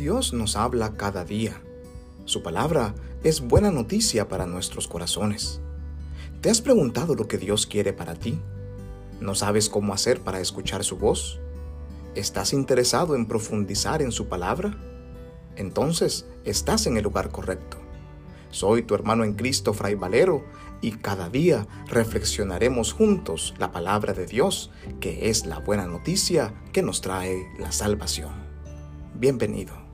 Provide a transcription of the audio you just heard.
Dios nos habla cada día. Su palabra es buena noticia para nuestros corazones. ¿Te has preguntado lo que Dios quiere para ti? ¿No sabes cómo hacer para escuchar su voz? ¿Estás interesado en profundizar en su palabra? Entonces, estás en el lugar correcto. Soy tu hermano en Cristo, Fray Valero, y cada día reflexionaremos juntos la palabra de Dios, que es la buena noticia que nos trae la salvación. Bienvenido.